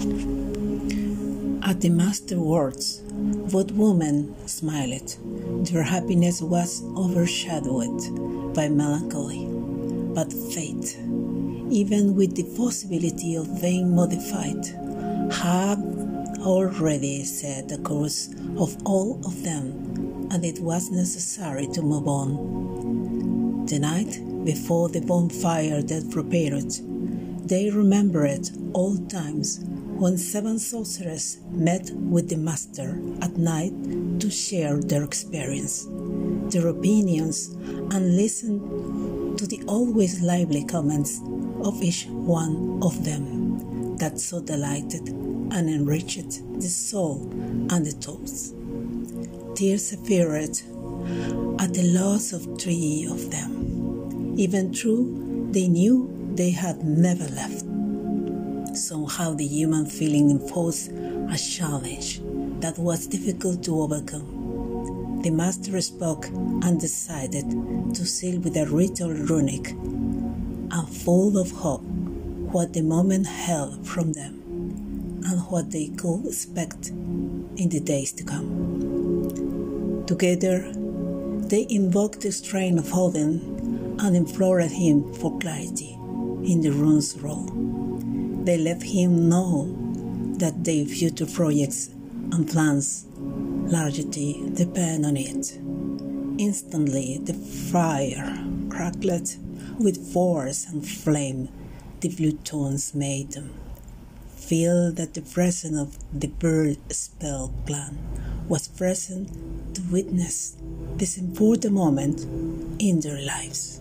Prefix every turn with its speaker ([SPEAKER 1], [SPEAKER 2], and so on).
[SPEAKER 1] At the master words, both women smiled. Their happiness was overshadowed by melancholy, but fate, even with the possibility of being modified, had already set the course of all of them, and it was necessary to move on. The night before the bonfire that prepared, they remembered old times when seven sorcerers met with the master at night to share their experience, their opinions, and listen to the always lively comments of each one of them that so delighted and enriched the soul and the thoughts. Tears appeared at the loss of three of them, even though they knew they had never left. Somehow the human feeling imposed a challenge that was difficult to overcome. The master spoke and decided to seal with a ritual runic and full of hope what the moment held from them and what they could expect in the days to come. Together, they invoked the strength of Odin and implored him for clarity in the rune's role. They let him know that their future projects and plans largely depend on it. Instantly, the fire crackled with force and flame. The blue tones made them feel that the presence of the bird spell clan was present to witness this important moment in their lives.